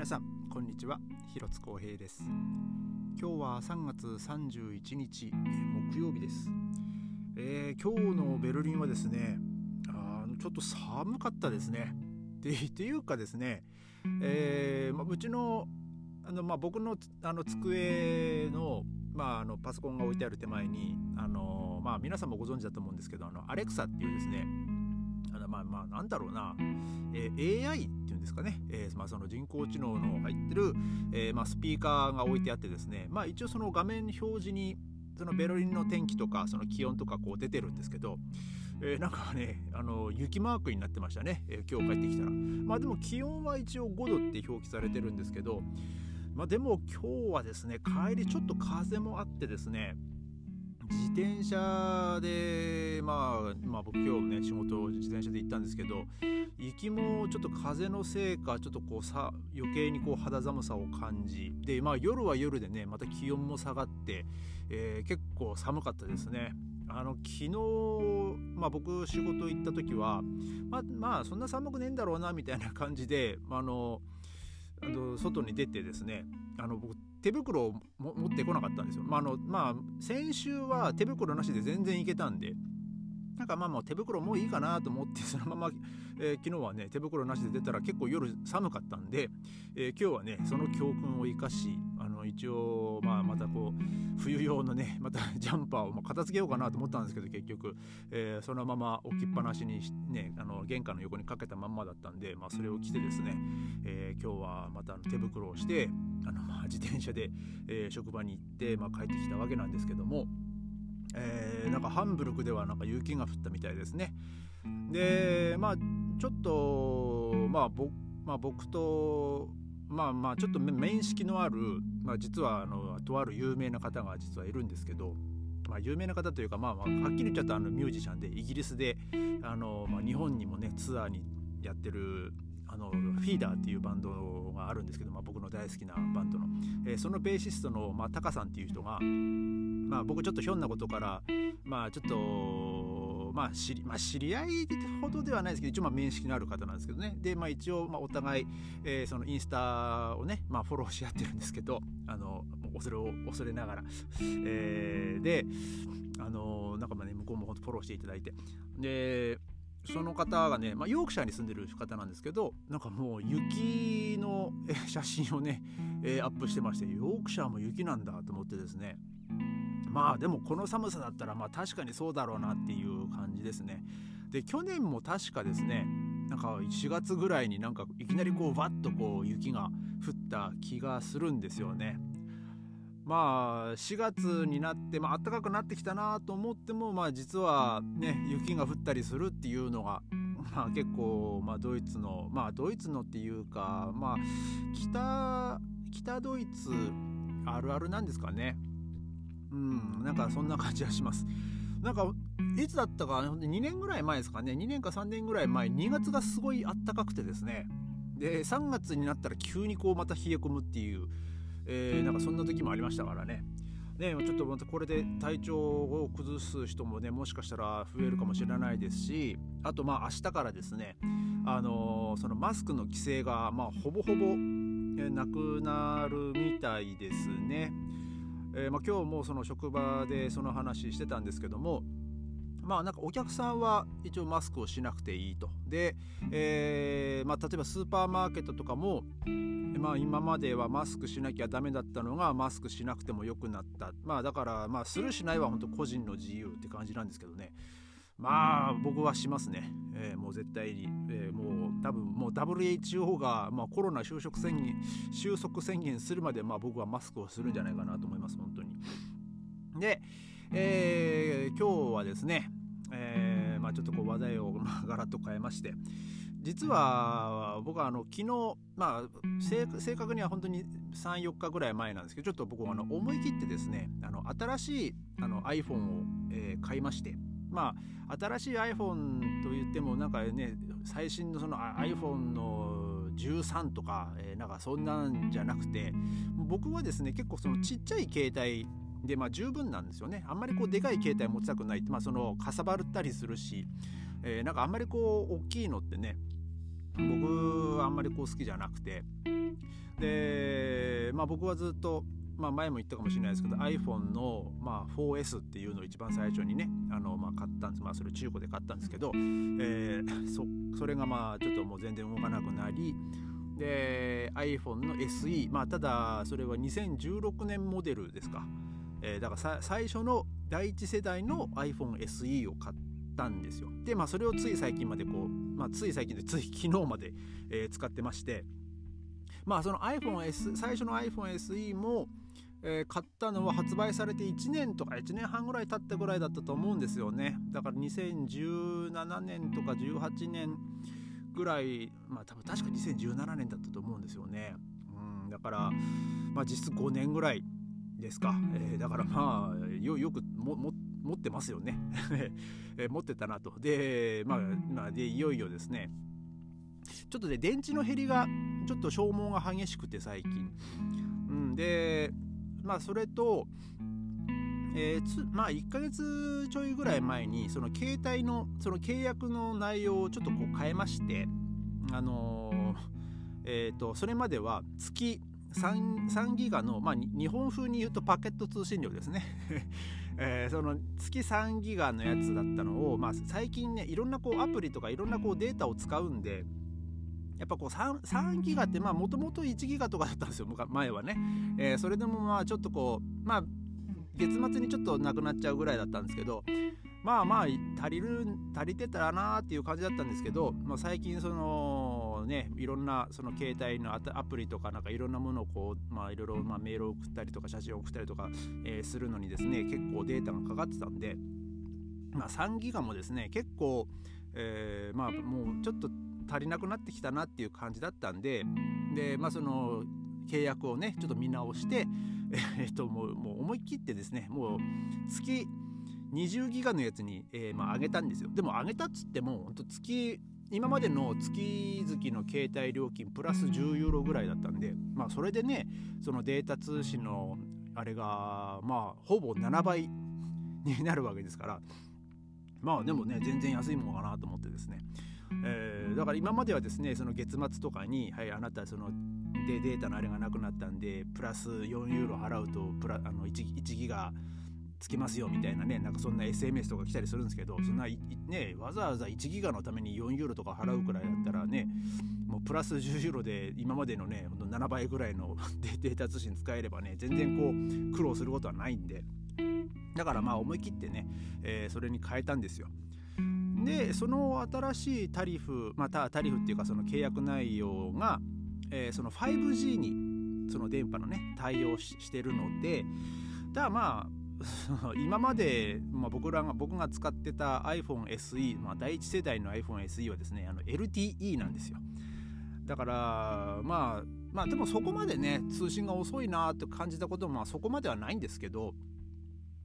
皆さんこんにちは。広津光平です。今日は3月31日木曜日です、えー、今日のベルリンはですねあのちょっと寒かったですね。でっていうかですね、えーま、うちのあの、まあ、僕のあの机の,、まあ、あのパソコンが置いてある手前にあの、まあ、皆さんもご存知だと思うんですけどあのアレクサっていうですねまあまあなんだろうな、えー、AI っていうんですかね、えーまあ、その人工知能の入ってる、えーまあ、スピーカーが置いてあってですね、まあ、一応その画面表示にそのベルリンの天気とかその気温とかこう出てるんですけど、えー、なんかねあの雪マークになってましたね、えー、今日帰ってきたら。まあでも気温は一応5度って表記されてるんですけどまあでも今日はですね帰りちょっと風もあってですね自転車で、まあ、まあ僕今日ね仕事を自転車で行ったんですけど行きもちょっと風のせいかちょっとこうさ余計にこう肌寒さを感じで、まあ、夜は夜でねまた気温も下がって、えー、結構寒かったですね。あの昨日、まあ、僕仕事行った時はまあ、まあそんな寒くねえんだろうなみたいな感じであのあの外に出てですねあの僕手袋を持ってこなかったんですよ。まあのまあ、先週は手袋なしで全然いけたんでなんかまあもう手袋もういいかなと思ってそのまま、えー、昨日はね手袋なしで出たら結構夜寒かったんで、えー、今日はねその教訓を生かしあの一応まあまたこう冬用のねまた ジャンパーを片付けようかなと思ったんですけど結局、えー、そのまま置きっぱなしにねあの玄関の横にかけたまんまだったんで、まあ、それを着てですね、え今日はまた手袋をしてあのまあ自転車で、え職場に行って、まあ、帰ってきたわけなんですけども。えー、なんかハンブルクではなんか雪が降ったみたいですね。でまあちょっとまあ僕,、まあ、僕とまあまあちょっと面識のある、まあ、実はあのとある有名な方が実はいるんですけど、まあ、有名な方というか、まあ、まあはっきり言っちゃったあのミュージシャンでイギリスであの、まあ、日本にもねツアーにやってるあのフィーダーっていうバンドがあるんですけど、まあ、僕の大好きなバンドの、えー、そのベーシストの、まあ、タカさんっていう人が、まあ、僕ちょっとひょんなことから、まあ、ちょっと、まあ知りまあ、知り合いほどではないですけど一応まあ面識のある方なんですけどね。で、まあ、一応まあお互い、えー、そのインスタをね、まあ、フォローし合ってるんですけどあの恐れを恐れながら、えー、であのなんかまあね向こうも本当フォローしていただいて。でその方がね、まあ、ヨークシャーに住んでる方なんですけどなんかもう雪の写真をね、えー、アップしてましてヨークシャーも雪なんだと思ってですね。まあでもこの寒さだったらまあ確かにそうだろうなっていう感じですね。で去年も確かですねなんか4月ぐらいになんかいきなりこうバッとこう雪が降った気がするんですよね。まあ4月になって、まあ暖かくなってきたなと思っても、まあ、実はね雪が降ったりするっていうのが、まあ、結構、まあ、ドイツのまあドイツのっていうか、まあ、北北ドイツあるあるなんですかね。うんなんかそんな感じがします。なんかいつだったか2年ぐらい前ですかね。2年か3年ぐらい前2月がすごいあったかくてですね。で3月になったら急にこうまた冷え込むっていうえー、なんかそんな時もありましたからね。ね、ちょっとまたこれで体調を崩す人もねもしかしたら増えるかもしれないですしあとまあ明日からですねあのー、そのマスクの規制がまあほぼほぼ、えなくなるみたいですね。えー、まあ、今日もその職場でその話してたんですけどもまあなんかお客さんは一応マスクをしなくていいと。で、えー、まあ、例えばスーパーマーケットとかも、まあ、今まではマスクしなきゃダメだったのがマスクしなくてもよくなった。まあだからまあするしないは本当個人の自由って感じなんですけどね。まあ僕はしますね。えー、もう絶対に、えー、もう多分もう WHO が、まあ、コロナ収束宣言収束宣言するまで、まあ、僕はマスクをするんじゃないかなと思います本当に。で、えー、今日はですね、あ、ちょっとこう話題をガラッと変えまして実は僕はあの昨日、まあ、正確には本当に34日ぐらい前なんですけどちょっと僕はあの思い切ってですねあの新しいあの iPhone を、えー、買いましてまあ新しい iPhone といってもなんかね最新のその iPhone の13とか、えー、なんかそんなんじゃなくて僕はですね結構そのちっちゃい携帯でまあ十分なんですよね。あんまりこうでかい携帯持ちたくないって、まあ、そのかさばったりするし、えー、なんかあんまりこう大きいのってね僕はあんまりこう好きじゃなくて。で、まあ、僕はずっと、まあ、前も言ったかもしれないですけど iPhone の、まあ、4S っていうのを一番最初にねあの、まあ、買ったんです、まあ、それ中古で買ったんですけど、えー、そそれがまあちょっともう全然動かなくなりで iPhone の SE まあただそれは2016年モデルですか、えー、だから最初の第一世代の iPhone SE を買ったんですよ。でまあそれをつい最近までこう、まあ、つい最近でつい昨日まで、えー、使ってまして。まあその iPhone S 最初の iPhone SE も、えー、買ったのは発売されて1年とか1年半ぐらい経ったぐらいだったと思うんですよね。だから2017年とか18年ぐらいまあ多分確か2017年だったと思うんですよね。うんだからまあ実質5年ぐらいですか、えー、だからまあよよくもも持ってますよね。え持ってたなと。でまあ、まあ、でいよいよですね。ちょっとね電池の減りがちょっと消耗が激しくて最近、うん、でまあそれとえー、つまあ1ヶ月ちょいぐらい前にその携帯のその契約の内容をちょっとこう変えましてあのー、えーと、それまでは月 3, 3ギガの、まあ、日本風に言うとパケット通信量ですね。えー、その月3ギガのやつだったのを、まあ、最近ねいろんなこうアプリとかいろんなこうデータを使うんでやっぱこう 3, 3ギガってもともと1ギガとかだったんですよ前はね、えー、それでもまあちょっとこうまあ月末にちょっとなくなっちゃうぐらいだったんですけどまあまあ足りる足りてたらなーっていう感じだったんですけど、まあ、最近そのねいろんなその携帯のアプリとかなんかいろんなものをこうまあいろいろまあメールを送ったりとか写真を送ったりとか、えー、するのにですね結構データがかかってたんでまあ3ギガもですね結構、えー、まあもうちょっと足りなくなってきたなっていう感じだったんででまあその契約をねちょっと見直して えっともうもう思い切ってですねもう月20ギガのやつに、えー、まあ、上げたんですよ。でも上げたっつっても本当月今までの月々の携帯料金プラス10ユーロぐらいだったんでまあそれでねそのデータ通信のあれがまあほぼ7倍になるわけですからまあでもね全然安いものかなと思ってですね、えー、だから今まではですねその月末とかにはいあなたそのでデータのあれがなくなったんでプラス4ユーロ払うとプラあの 1, 1ギガつきますよみたいなねなんかそんな SMS とか来たりするんですけどそんなねわざわざ1ギガのために4ユーロとか払うくらいだったらねもうプラス10ユーロで今までのね7倍ぐらいの データ通信使えればね全然こう苦労することはないんでだからまあ思い切ってね、えー、それに変えたんですよ。でその新しいタリフまたタリフっていうかその契約内容がえー、その 5G にその電波のね対応してるのでだからまあ 今まで、まあ、僕らが僕が使ってた iPhone SE、まあ、第一世代の iPhone SE はですねあの LTE なんですよ。だからまあまあでもそこまでね通信が遅いなって感じたこともまあそこまではないんですけど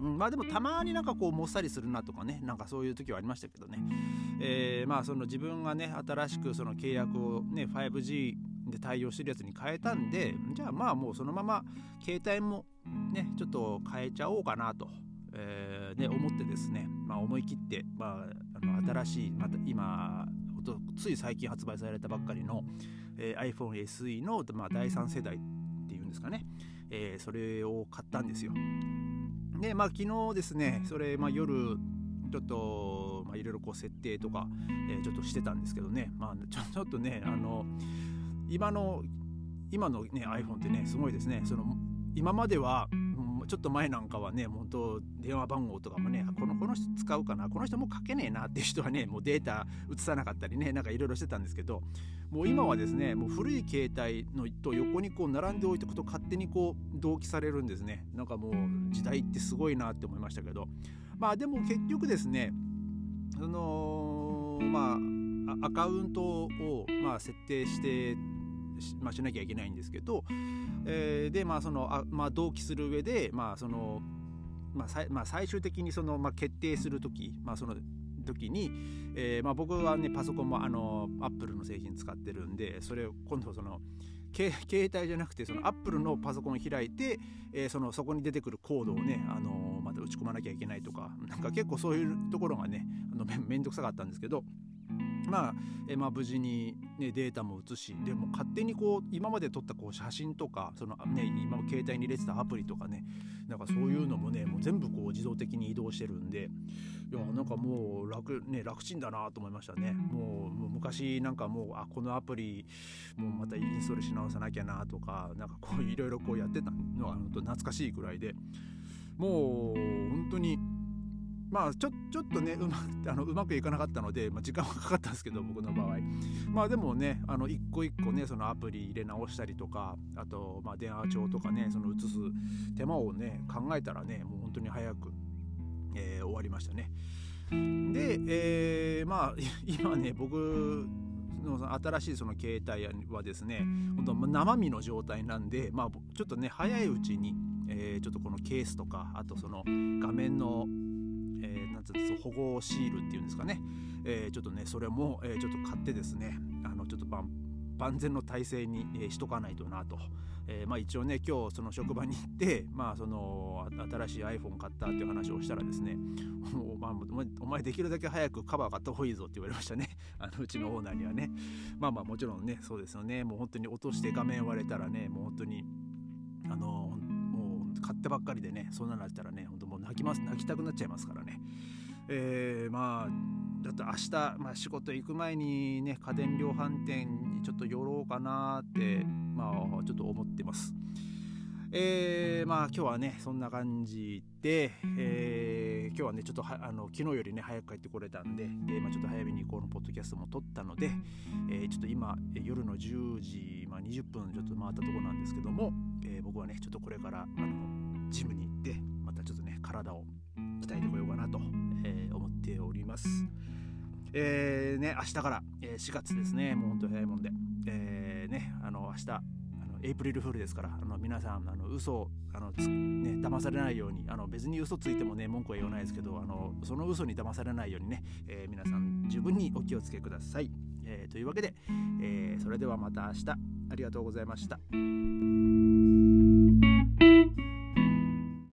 うん、まあでもたまになんかこうもっさりするなとかねなんかそういう時はありましたけどね、えー、まあその自分がね新しくその契約をね 5G で対応してるやつに変えたんでじゃあまあもうそのまま携帯もねちょっと変えちゃおうかなと、えー、ね、思ってですね、まあ、思い切って、まあ、あの新しいまた今つい最近発売されたばっかりの、えー、iPhone SE の、まあ、第3世代っていうんですかね、えー、それを買ったんですよ。でまあ昨日ですねそれ、まあ、夜ちょっと、いろいろこう設定とか、えー、ちょっとしてたんですけどね、まあ、ちょっとねあの今の今のね iPhone ってねすごいですね。その今まではちょっと前なんかはね本当電話番号とかもねこのこの人使うかなこの人もう書けねえなっていう人はねもうデータ移さなかったりねなんかいろいろしてたんですけどもう今はですねもう古い携帯のと横にこう並んでおいておくと勝手にこう同期されるんですね。なんかもう時代ってすごいなって思いましたけど。まあでも結局ですねそのまあアカウントをまあ設定してまあ、しなきゃいけないんですけど、えー、でまあそのあ、まあ、同期する上でまあそのまあ、まあ、最終的にその、まあ、決定する時、まあ、その時に、えーまあ、僕はねパソコンもあのアップルの製品使ってるんでそれを今度その携帯じゃなくてそのアップルのパソコンを開いて、えー、そのそこに出てくるコードをね、あのまた打ち込まなきゃいけないとかなんか結構そういうところがねあのめんどくさかったんですけどまあ、えまあ、無事に、ね、データも移しでも勝手にこう今まで撮ったこう写真とかその、ね、今携帯に入れてたアプリとかねなんかそういうのもねもう全部こう自動的に移動してるんでいやなんかもう楽,、ね、楽ちんだなと思いましたね。もう昔なんかもうあこのアプリもうまたインストールし直さなきゃなとかなんかこういろいろこうやってたのは懐かしいくらいでもう本当にまあちょちょっとねうま あのうまくいかなかったので、まあ、時間はかかったんですけど僕の場合。まあでもねあの一個一個ねそのアプリ入れ直したりとかあとまあ電話帳とかねその移す手間をね考えたらねもう本当に早く、えー、終わりましたね。で、えー、まあ 今ね僕の新しいその携帯はですね本当生身の状態なんで、まあ、ちょっとね早いうちに、えー、ちょっとこのケースとかあとその画面のつう保護シールっていうんですかね、えー、ちょっとねそれも、えー、ちょっと買ってですねあのちょっと万万全の体制に、えー、しとかないとなと、えー、まあ、一応ね今日その職場に行って、まあ、その新しい iPhone 買ったっていう話をしたらですねお,、まあ、お前できるだけ早くカバー買った方がいいぞって言われましたね。あのうちのオーナーにはね。まあまあもちろんねそうですよね。もう本当に落として画面割れたらねもう本当にあの買ってばっかりでねそんなのあったらね本当もう泣きます泣きたくなっちゃいますからね。えー、まあだって明日、まあ、仕事行く前にね家電量販店にちょっと寄ろうかなってまあちょっと思ってます。えー、まあ今日はねそんな感じで、えー、今日はねちょっとあの昨日よりね早く帰ってこれたんで、えーまあ、ちょっと早めにこのポッドキャストも撮ったので、えー、ちょっと今夜の10時、まあ、20分ちょっと回ったところなんですけども、えー、僕はねちょっとこれからあのジムに行ってまたちょっとね体を鍛えてこようかな、ます。えーね、明日から、えー、4月ですね、もう本当早いもんで、えーね、あの明日あのエイプリルフールですからあの皆さんあの嘘あのつ、ね、騙されないようにあの別に嘘ついてもね文句は言わないですけどあのその嘘に騙されないようにね、えー、皆さん十分にお気をつけください、えー、というわけで、えー、それではまた明日ありがとうございました。